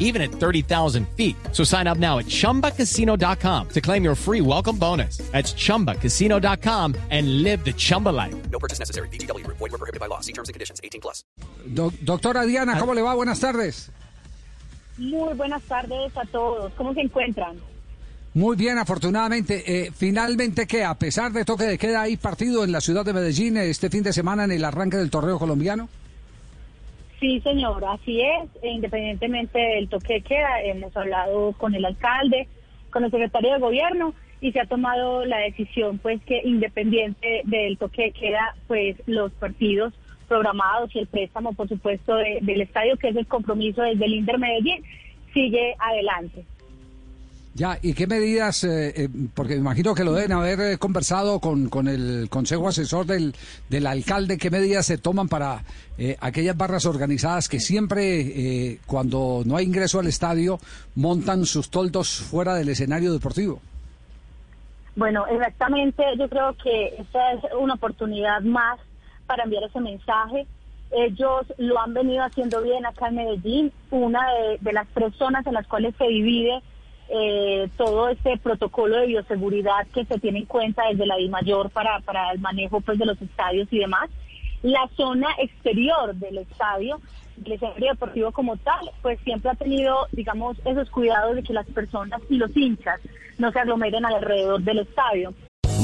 even at 30,000 feet. So sign up now at chumbacasino.com to claim your free welcome bonus. That's chumbacasino.com and live the Chumba life. No purchase necessary. BGW. Void were prohibited by law. See terms and conditions. 18 plus. Do- doctora Diana, ¿cómo le va? Buenas tardes. Muy buenas tardes a todos. ¿Cómo se encuentran? Muy bien, afortunadamente. Eh, finalmente, que a pesar de toque de queda, hay partido en la ciudad de Medellín este fin de semana en el arranque del torneo colombiano. Sí, señor, así es. E Independientemente del toque de queda, hemos hablado con el alcalde, con el secretario de gobierno y se ha tomado la decisión, pues, que independiente del toque de queda, pues, los partidos programados y el préstamo, por supuesto, de- del estadio, que es el compromiso desde el Inter Medellín, sigue adelante. Ya, ¿y qué medidas? eh, eh, porque me imagino que lo deben haber eh, conversado con, con el consejo asesor del, del alcalde. ¿Qué medidas se toman para eh, aquellas barras organizadas que siempre, cuando no hay ingreso al estadio, montan sus toldos fuera del escenario deportivo? Bueno, exactamente, yo creo que esta es una oportunidad más para enviar ese mensaje. Ellos lo han venido haciendo bien acá en Medellín, una de, de las tres zonas en las cuales se divide eh, todo este protocolo de bioseguridad que se tiene en cuenta desde la DIMAYOR para, para el manejo pues, de los estadios y demás. La zona exterior del estadio, el escenario deportivo como tal, pues siempre ha tenido, digamos, esos cuidados de que las personas y los hinchas no se aglomeren alrededor del estadio.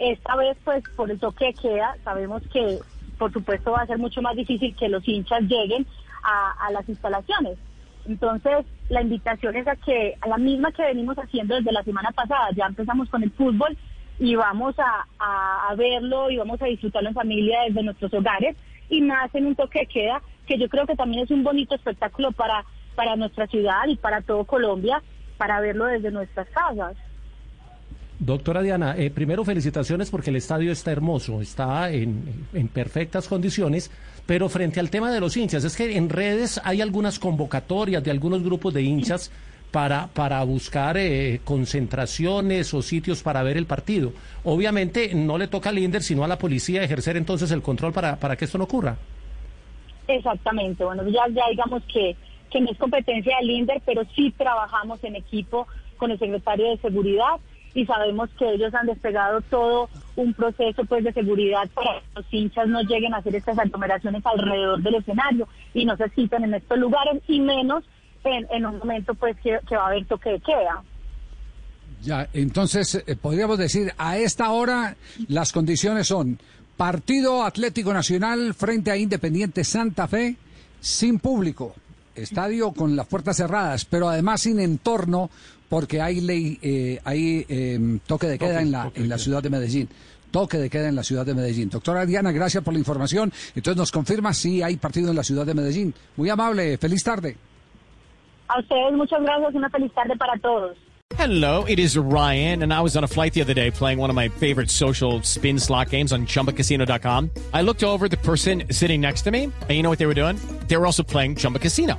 Esta vez, pues, por el toque de queda, sabemos que, por supuesto, va a ser mucho más difícil que los hinchas lleguen a, a las instalaciones. Entonces, la invitación es a que, a la misma que venimos haciendo desde la semana pasada, ya empezamos con el fútbol y vamos a, a- verlo y vamos a disfrutarlo en familia desde nuestros hogares y más en un toque de queda, que yo creo que también es un bonito espectáculo para, para nuestra ciudad y para todo Colombia, para verlo desde nuestras casas. Doctora Diana, eh, primero felicitaciones porque el estadio está hermoso, está en, en perfectas condiciones, pero frente al tema de los hinchas, es que en redes hay algunas convocatorias de algunos grupos de hinchas para, para buscar eh, concentraciones o sitios para ver el partido. Obviamente no le toca al INDER, sino a la policía ejercer entonces el control para, para que esto no ocurra. Exactamente, bueno, ya, ya digamos que, que no es competencia del INDER, pero sí trabajamos en equipo con el secretario de Seguridad y sabemos que ellos han despegado todo un proceso pues de seguridad para que los hinchas no lleguen a hacer estas aglomeraciones alrededor del escenario y no se citen en estos lugares y menos en, en un momento pues que, que va a haber toque de queda. Ya, entonces eh, podríamos decir, a esta hora las condiciones son Partido Atlético Nacional frente a Independiente Santa Fe sin público, estadio con las puertas cerradas, pero además sin entorno porque hay ley, eh, hay eh, toque de queda Toque, en la, toque en la ciudad de Medellín. Toque de queda en la ciudad de Medellín. Doctora Diana, gracias por la información. Entonces nos confirma si hay partido en la ciudad de Medellín. Muy amable, feliz tarde. A ustedes muchas gracias, una feliz tarde para todos. Hello, it is Ryan, and I was on a flight the other day playing one of my favorite social spin slot games on chumbacasino.com. I looked over the person sitting next to me, and you know what they were doing? They were also playing Chumba Casino.